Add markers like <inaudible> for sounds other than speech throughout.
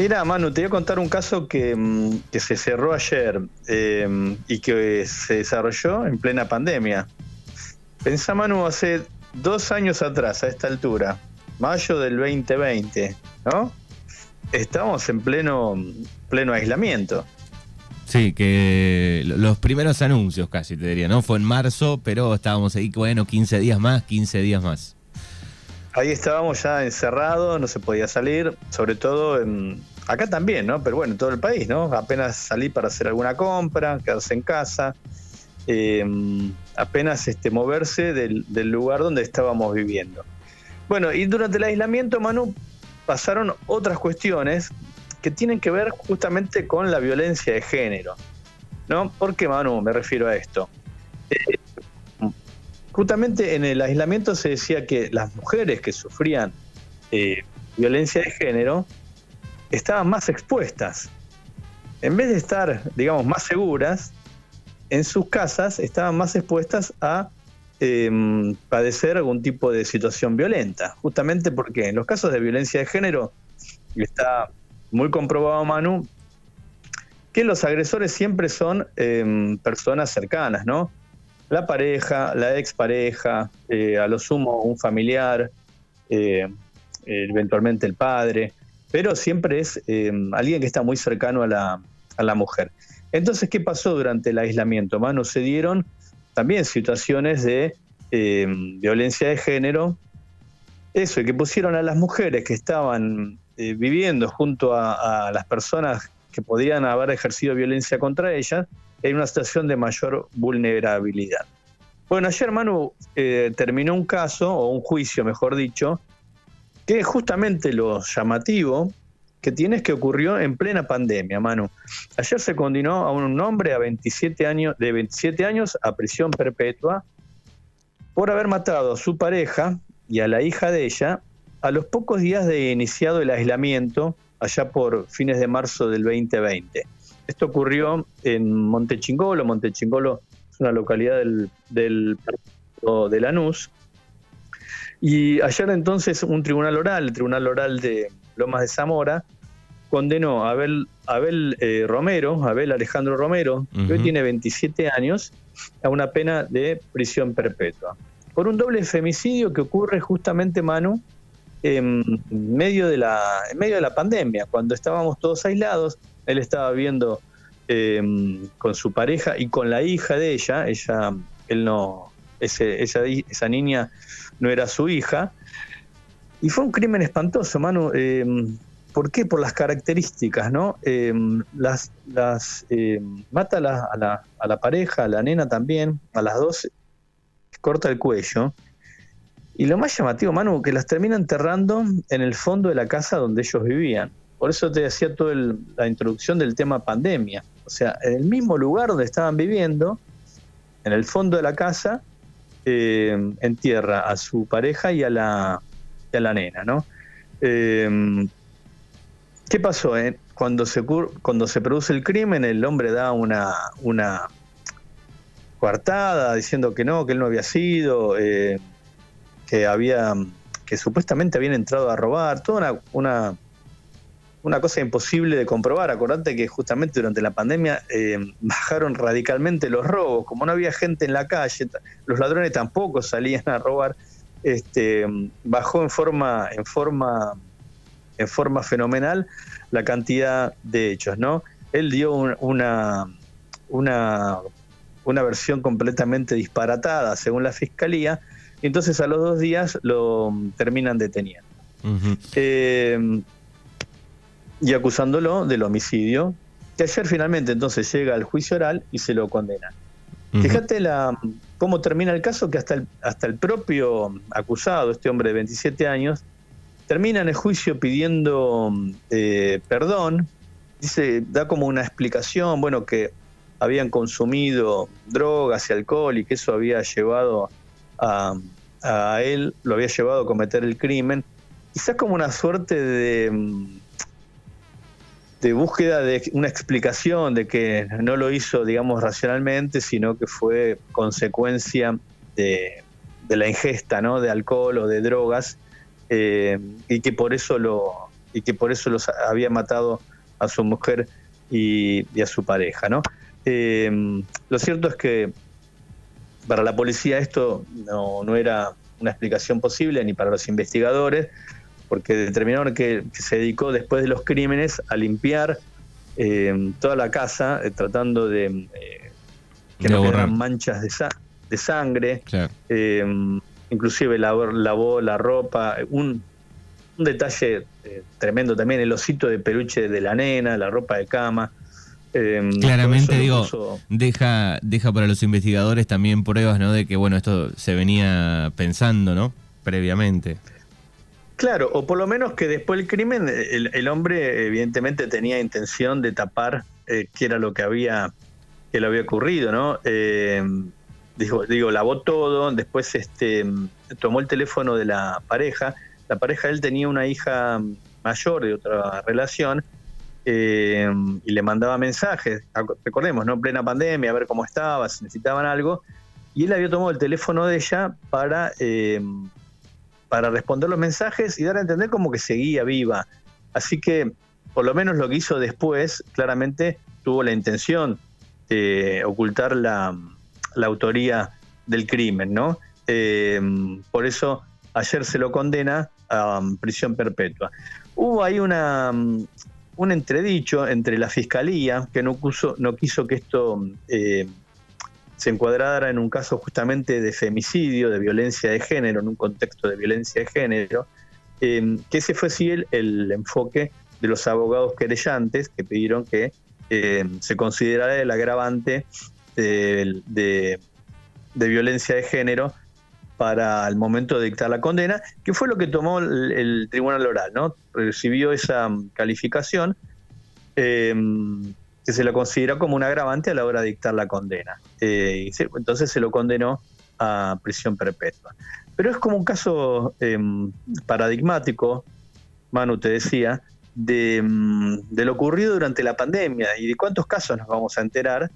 Mira, Manu, te voy a contar un caso que, mm, se cerró ayer em, y que se desarrolló en plena pandemia. Pensá, Manu, hace dos años atrás, a esta altura, mayo del 2020, ¿no? Estamos en pleno, pleno aislamiento. Sí, que los primeros anuncios casi te diría, ¿no? Fue en marzo, pero estábamos ahí, bueno, 15 días más, 15 días más. Ahí estábamos ya encerrados, no se podía salir, sobre todo en, acá también, ¿no? Pero bueno, en todo el país, ¿no? Apenas salí para hacer alguna compra, quedarse en casa, eh, apenas este, moverse del, lugar donde estábamos viviendo. Bueno, y durante el aislamiento, Manu, pasaron otras cuestiones que tienen que ver justamente con la violencia de género. ¿No? ¿Por qué, Manu? Me refiero a esto. Eh, justamente en el aislamiento se decía que las mujeres que sufrían eh, violencia de género estaban más expuestas. En vez de estar, digamos, más seguras, en sus casas estaban más expuestas a em, padecer algún tipo de situación violenta. Justamente porque en los casos de violencia de género, está muy comprobado, Manu, que los agresores siempre son em, personas cercanas, ¿no? la pareja, la expareja, eh, a lo sumo un familiar, eh, eventualmente el padre, pero siempre es eh, alguien que está muy cercano a la, a la, mujer. Entonces, ¿qué pasó durante el aislamiento? Mano, se dieron también situaciones de violencia de género, eso, y que pusieron a las mujeres que estaban viviendo junto a, a las personas que podían haber ejercido violencia contra ellas, en una situación de mayor vulnerabilidad. Bueno, ayer Manu eh, terminó un caso, o un juicio mejor dicho, que es justamente lo llamativo que tienes que ocurrió en plena pandemia, Manu. Ayer se condenó a un hombre a 27 años, de 27 años a prisión perpetua por haber matado a su pareja y a la hija de ella a los pocos días de iniciado el aislamiento, allá por fines de marzo del 2020. Esto ocurrió en Montechingolo. Montechingolo es una localidad del, del de Lanús. Y ayer entonces un tribunal oral, el tribunal oral de Lomas de Zamora, condenó a Abel, Abel eh, Romero, Abel Alejandro Romero, que hoy tiene 27 años, a una pena de prisión perpetua. Por un doble femicidio que ocurre justamente, Manu, en medio de la, en medio de la pandemia, cuando estábamos todos aislados, él estaba viendo em, con su pareja y con la hija de ella, ella, él no, esa, niña no era su hija, y fue un crimen espantoso, Manu. Em, ¿Por qué? Por las características, ¿no? Em, las, las mata a la, a, la, a la, pareja, a la nena también, a las dos, corta el cuello. Y lo más llamativo, Manu, que las termina enterrando en el fondo de la casa donde ellos vivían. Por eso te decía toda la introducción del tema pandemia. O sea, en el mismo lugar donde estaban viviendo, en el fondo de la casa, eh, entierra a su pareja y a la, la nena, ¿no? Eh, ¿Qué pasó? Eh? Cuando, se, cuando se produce el crimen, el hombre da una, una coartada diciendo que no, que él no había sido, que había que supuestamente habían entrado a robar, toda una cosa imposible de comprobar. Acordate que justamente durante la pandemia eh, bajaron radicalmente los robos. Como no había gente en la calle, los ladrones tampoco salían a robar. Este, bajó en forma, en forma, en forma fenomenal la cantidad de hechos, ¿no? Él dio una, una, una versión completamente disparatada según la fiscalía, y entonces a los dos días lo terminan deteniendo y acusándolo del homicidio, que ayer finalmente entonces llega al juicio oral y se lo condena. Fíjate la, cómo termina el caso, que hasta el, hasta el propio acusado, este hombre de 27 años, termina en el juicio pidiendo eh, perdón, dice, da como una explicación, bueno, que habían consumido drogas y alcohol y que eso había llevado a, a él, lo había llevado a cometer el crimen, quizás como una suerte de de búsqueda de una explicación de que no lo hizo, digamos, racionalmente, sino que fue consecuencia de, la ingesta ¿no? de alcohol o de drogas, eh, y que por eso lo, y que por eso los había matado a su mujer y, a su pareja. ¿no? Eh, lo cierto es que para la policía esto no, no, era una explicación posible ni para los investigadores, porque determinaron que, se dedicó después de los crímenes a limpiar eh, toda la casa, eh, tratando de que no quedaran manchas de, de sangre. inclusive lavó, lavó, la ropa, un, un detalle eh, tremendo también, el osito de peluche de la nena, la ropa de cama. Claramente, digo, deja, deja para los investigadores también pruebas, ¿no? De que, bueno, esto se venía pensando, ¿no? Previamente. Claro, o por lo menos que después del crimen el, hombre evidentemente tenía intención de tapar eh, qué era lo que había, que le había ocurrido, ¿no? Eh, digo, lavó todo, después este, tomó el teléfono de la pareja la pareja de él tenía una hija mayor de otra relación eh, y le mandaba mensajes, recordemos, ¿no? En plena pandemia, a ver cómo estaba, si necesitaban algo, y él había tomado el teléfono de ella para, eh, para responder los mensajes y dar a entender como que seguía viva. Así que, por lo menos lo que hizo después, claramente tuvo la intención de ocultar la, autoría del crimen, ¿no? Eh, por eso ayer se lo condena Um, prisión perpetua. Hubo ahí una, um, un entredicho entre la fiscalía, que no, no quiso que esto eh, se encuadrara en un caso justamente de femicidio, de violencia de género, en un contexto de violencia de género, eh, que ese fue sí el, enfoque de los abogados querellantes que pidieron que eh, se considerara el agravante de, de, violencia de género para el momento de dictar la condena, que fue lo que tomó el, tribunal oral, ¿no? Recibió esa calificación em, que se lo considera como un agravante a la hora de dictar la condena. Eh, entonces se lo condenó a prisión perpetua. Pero es como un caso em, paradigmático, Manu te decía, de, mm, de, lo ocurrido durante la pandemia y de cuántos casos nos vamos a enterar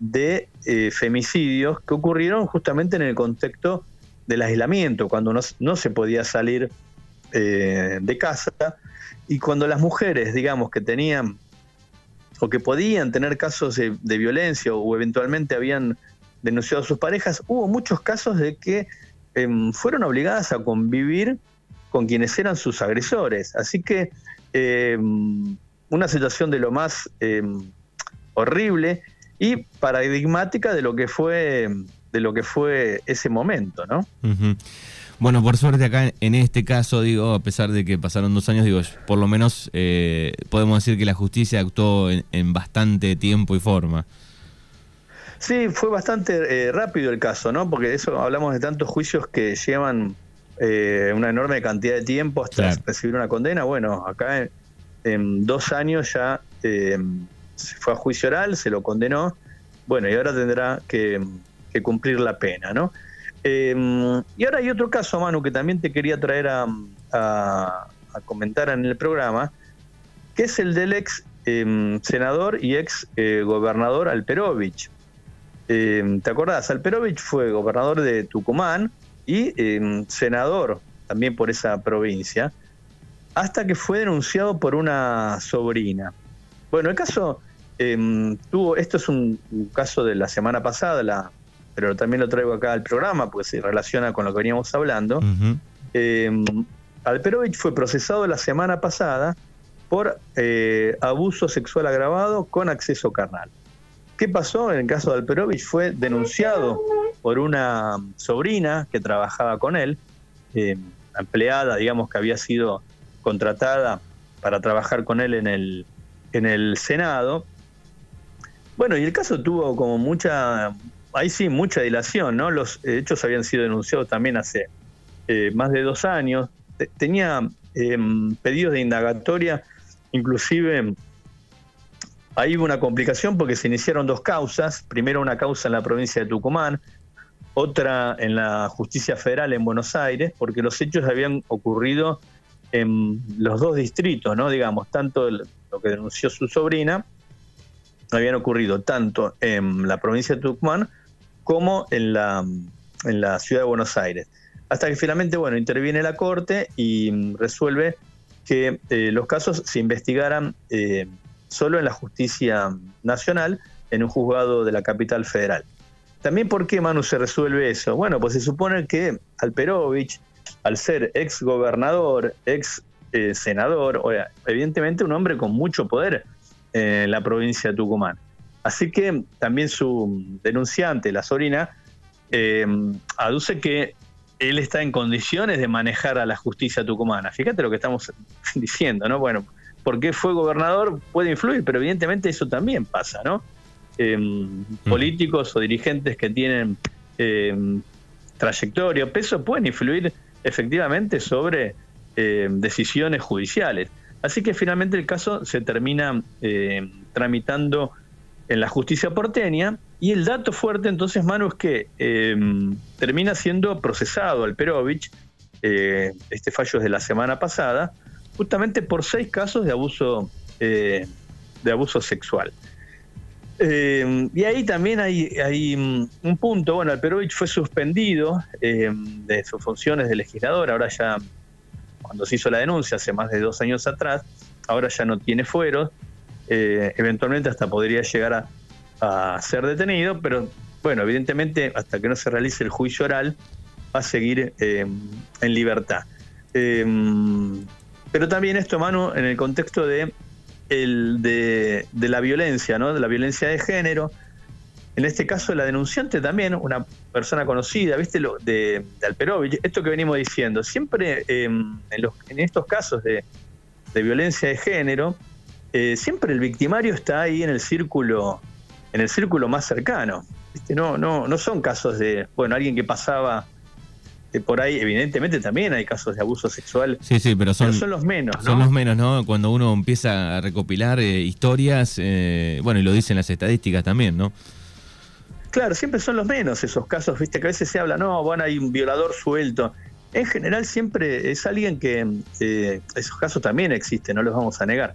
de eh, femicidios que ocurrieron justamente en el contexto del aislamiento, cuando no, se podía salir eh, de casa y cuando las mujeres, digamos, que tenían o que podían tener casos de, violencia o eventualmente habían denunciado a sus parejas, hubo muchos casos de que em, fueron obligadas a convivir con quienes eran sus agresores. Así que em, una situación de lo más em, horrible y paradigmática de lo que fue de lo que fue ese momento, ¿no? Bueno, por suerte acá en este caso, digo, a pesar de que pasaron dos años, digo, por lo menos eh, podemos decir que la justicia actuó en, bastante tiempo y forma. Sí, fue bastante eh, rápido el caso, ¿no? Porque eso hablamos de tantos juicios que llevan eh, una enorme cantidad de tiempo hasta recibir una condena. Bueno, acá en, dos años ya se fue a juicio oral, se lo condenó. Bueno, y ahora tendrá que cumplir la pena, ¿no? Em, y ahora hay otro caso, Manu, que también te quería traer a, comentar en el programa, que es el del ex em, senador y ex eh, gobernador Alperovich. Em, ¿Te acordás? Alperovich fue gobernador de Tucumán y senador también por esa provincia, hasta que fue denunciado por una sobrina. Bueno, el caso tuvo, esto es un, caso de la semana pasada, la pero también lo traigo acá al programa porque se relaciona con lo que veníamos hablando. Eh, Alperovich fue procesado la semana pasada por eh, abuso sexual agravado con acceso carnal. ¿Qué pasó? En el caso de Alperovich fue denunciado por una sobrina que trabajaba con él, eh, empleada, digamos, que había sido contratada para trabajar con él en el, en el Senado. Bueno, y el caso tuvo como mucha, ahí sí, mucha dilación, ¿no? Los hechos habían sido denunciados también hace eh, más de dos años. Tenía em, pedidos de indagatoria, inclusive ahí hubo una complicación porque se iniciaron dos causas, primero una causa en la provincia de Tucumán, otra en la justicia federal en Buenos Aires, porque los hechos habían ocurrido en los dos distritos, ¿no? Digamos, tanto lo que denunció su sobrina, habían ocurrido tanto en la provincia de Tucumán como en la, en la ciudad de Buenos Aires. Hasta que finalmente, bueno, interviene la Corte y resuelve que eh, los casos se investigaran eh, solo en la justicia nacional, en un juzgado de la capital federal. También, ¿por qué, Manu, se resuelve eso? Bueno, pues se supone que Alperovich, al ser ex gobernador, ex eh, senador, o, evidentemente un hombre con mucho poder en la provincia de Tucumán. Así que también su denunciante, la sobrina, aduce que él está en condiciones de manejar a la justicia tucumana. Fíjate lo que estamos <laughs> diciendo, ¿no? Bueno, porque fue gobernador puede influir, pero evidentemente eso también pasa, ¿no? Em, mm. Políticos o dirigentes que tienen eh, trayectoria, peso, pueden influir efectivamente sobre em, decisiones judiciales. Así que finalmente el caso se termina tramitando en la justicia porteña. Y el dato fuerte entonces, Manu, es que em, termina siendo procesado Alperovich, eh, este fallo es de la semana pasada, justamente por seis casos de abuso, eh, de abuso sexual. Em, y ahí también hay, hay, mm, un punto, bueno, Alperovich fue suspendido em, de sus funciones de legislador, ahora ya, cuando se hizo la denuncia hace más de dos años atrás, ahora ya no tiene fueros, eh, eventualmente hasta podría llegar a, ser detenido, pero bueno, evidentemente hasta que no se realice el juicio oral va a seguir eh, en libertad. Em, pero también esto, Manu, en el contexto de, el, de, la violencia, ¿no? de la violencia de género. En este caso, la denunciante también, una persona conocida, ¿viste? Lo, de, de Alperovich, esto que venimos diciendo, siempre em, en, los, en estos casos de violencia de género, eh, siempre el victimario está ahí en el círculo, en el círculo más cercano. No, no, no son casos de, bueno, alguien que pasaba eh, por ahí, evidentemente también hay casos de abuso sexual. Sí, sí, pero son, son los menos, Son los menos, ¿no? Cuando uno empieza a recopilar eh, historias, bueno, y lo dicen las estadísticas también, ¿no? Claro, siempre son los menos esos casos, viste, que a veces se habla, no, bueno, hay un violador suelto. En general siempre es alguien que, esos casos también existen, no los vamos a negar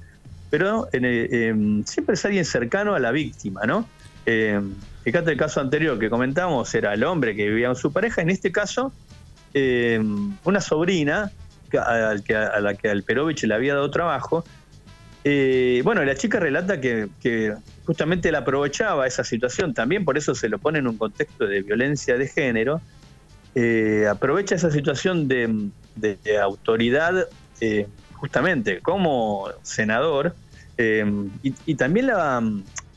pero em, siempre es alguien cercano a la víctima, ¿no? Eh, fíjate el caso anterior que comentamos, era el hombre que vivía con su pareja, en este caso, em, una sobrina a, la que Alperovich le había dado trabajo. Eh, bueno, la chica relata que, justamente él aprovechaba esa situación también, por eso se lo pone en un contexto de violencia de género. Eh, aprovecha esa situación de, de autoridad justamente como senador, eh, y, también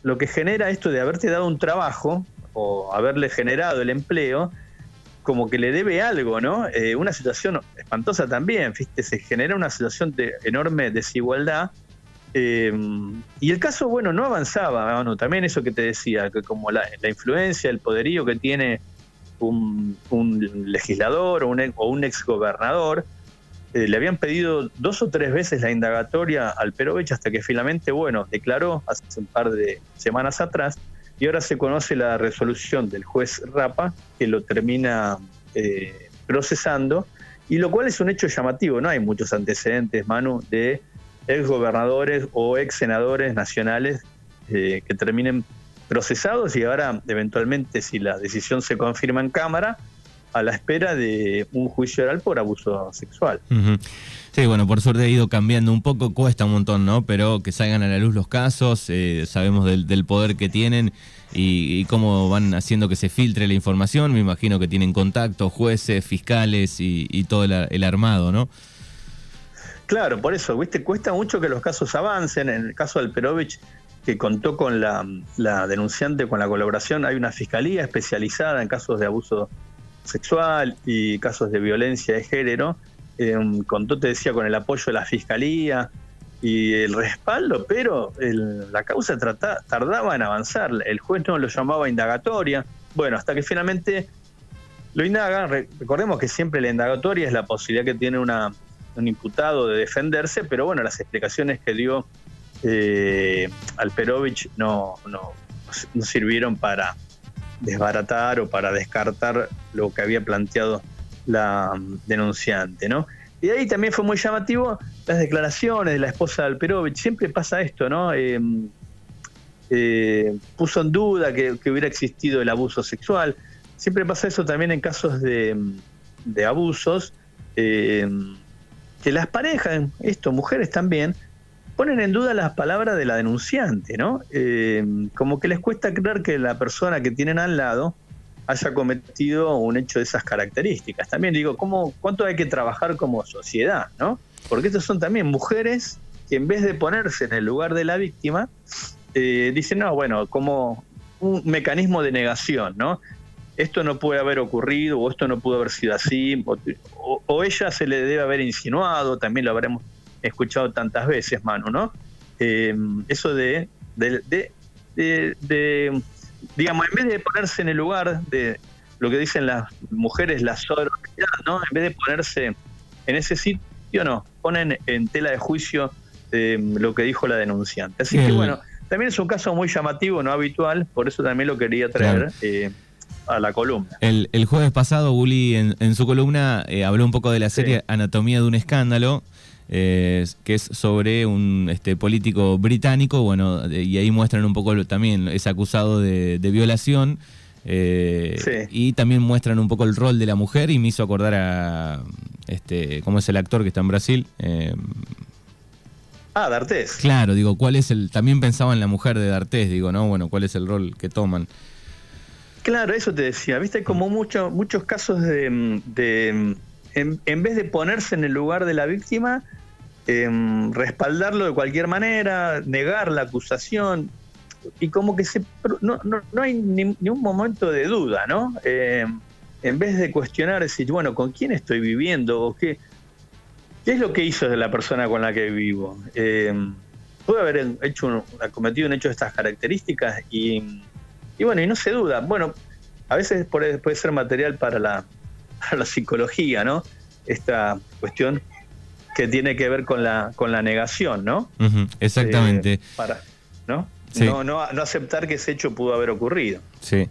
lo que genera esto de haberte dado un trabajo o haberle generado el empleo, como que le debe algo, ¿no? Eh, una situación espantosa también, ¿viste? Se genera una situación de enorme desigualdad. Eh, y el caso, bueno, no avanzaba, bueno, también eso que te decía, que como la, influencia, el poderío que tiene un, legislador o un, o un exgobernador, eh, le habían pedido dos o tres veces la indagatoria al Perovich hasta que finalmente, bueno, declaró hace un par de semanas atrás y ahora se conoce la resolución del juez Rapa que lo termina eh, procesando y lo cual es un hecho llamativo, no hay muchos antecedentes, Manu, de ex gobernadores o ex senadores nacionales eh, que terminen procesados y ahora eventualmente si la decisión se confirma en Cámara, a la espera de un juicio oral por abuso sexual. Sí, bueno, por suerte ha ido cambiando un poco, cuesta un montón, ¿no? Pero que salgan a la luz los casos, eh, sabemos del, poder que tienen y, cómo van haciendo que se filtre la información. Me imagino que tienen contacto, jueces, fiscales y, todo el, armado, ¿no? Claro, por eso, ¿viste? Cuesta mucho que los casos avancen. En el caso del Perovich, que contó con la, la denunciante, con la colaboración, hay una fiscalía especializada en casos de abuso sexual y casos de violencia de género, eh, contó, te decía, con el apoyo de la fiscalía y el respaldo, pero la causa tardaba en avanzar. El juez no lo llamaba indagatoria. Bueno, hasta que finalmente lo indagan. Recordemos que siempre la indagatoria es la posibilidad que tiene una, un imputado de defenderse, pero bueno, las explicaciones que dio eh, Alperovich no, no, no sirvieron para, desbaratar o para descartar lo que había planteado la mm, denunciante, ¿no? Y ahí también fue muy llamativo las declaraciones de la esposa de Alperovich. Siempre pasa esto, ¿no? Eh, eh, puso en duda que, hubiera existido el abuso sexual. Siempre pasa eso también en casos de, abusos. Eh, que las parejas, esto, mujeres también, ponen en duda las palabras de la denunciante, ¿no? Eh, como que les cuesta creer que la persona que tienen al lado haya cometido un hecho de esas características. También digo, ¿cómo, ¿cuánto hay que trabajar como sociedad, ¿no? Porque estas son también mujeres que en vez de ponerse en el lugar de la víctima, eh, dicen, no, bueno, como un mecanismo de negación, ¿no? Esto no puede haber ocurrido, o esto no pudo haber sido así, o, ella se le debe haber insinuado, también lo habremos escuchado tantas veces, Manu, ¿no? Eh, eso de, de, de, digamos, en vez de ponerse en el lugar de lo que dicen las mujeres, la sororidad, ¿no? En vez de ponerse en ese sitio, no, ponen en tela de juicio eh, lo que dijo la denunciante. Así que bueno, también es un caso muy llamativo, no habitual, por eso también lo quería traer. Eh, a la columna. El, jueves pasado, Bully en, su columna eh, habló un poco de la serie Anatomía de un escándalo, que es sobre un este, político británico, bueno, y ahí muestran un poco también, es acusado de, violación. Y también muestran un poco el rol de la mujer y me hizo acordar a este cómo es el actor que está en Brasil Ah, D'Artés. Claro, digo, ¿cuál es el. También pensaba en la mujer de D'Artés, digo, ¿no? Bueno, ¿cuál es el rol que toman? Claro, eso te decía. Viste, como mucho, muchos casos de. En, vez de ponerse en el lugar de la víctima, em, respaldarlo de cualquier manera, negar la acusación. Y como que se, no, no, hay ni, un momento de duda, ¿no? Em, en vez de cuestionar, decir, bueno, ¿con quién estoy viviendo? ¿O qué? ¿Qué es lo que hizo de la persona con la que vivo? Eh, puede haber hecho cometido un hecho de estas características y, bueno, y no se duda. Bueno, a veces puede, ser material para la, la psicología, ¿no? Esta cuestión que tiene que ver con la, con la negación, ¿no? exactamente. Eh, para, ¿no? ¿no? No, no aceptar que ese hecho pudo haber ocurrido. Sí.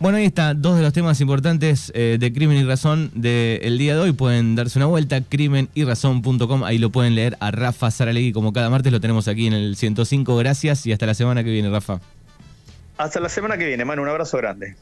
Bueno, ahí está, dos de los temas importantes eh, de Crimen y Razón del día de hoy. Pueden darse una vuelta, crimenyrazón.com, ahí lo pueden leer a Rafa Saralegui como cada martes, lo tenemos aquí en el 105. Gracias y hasta la semana que viene, Rafa. Hasta la semana que viene, Manu, un abrazo grande.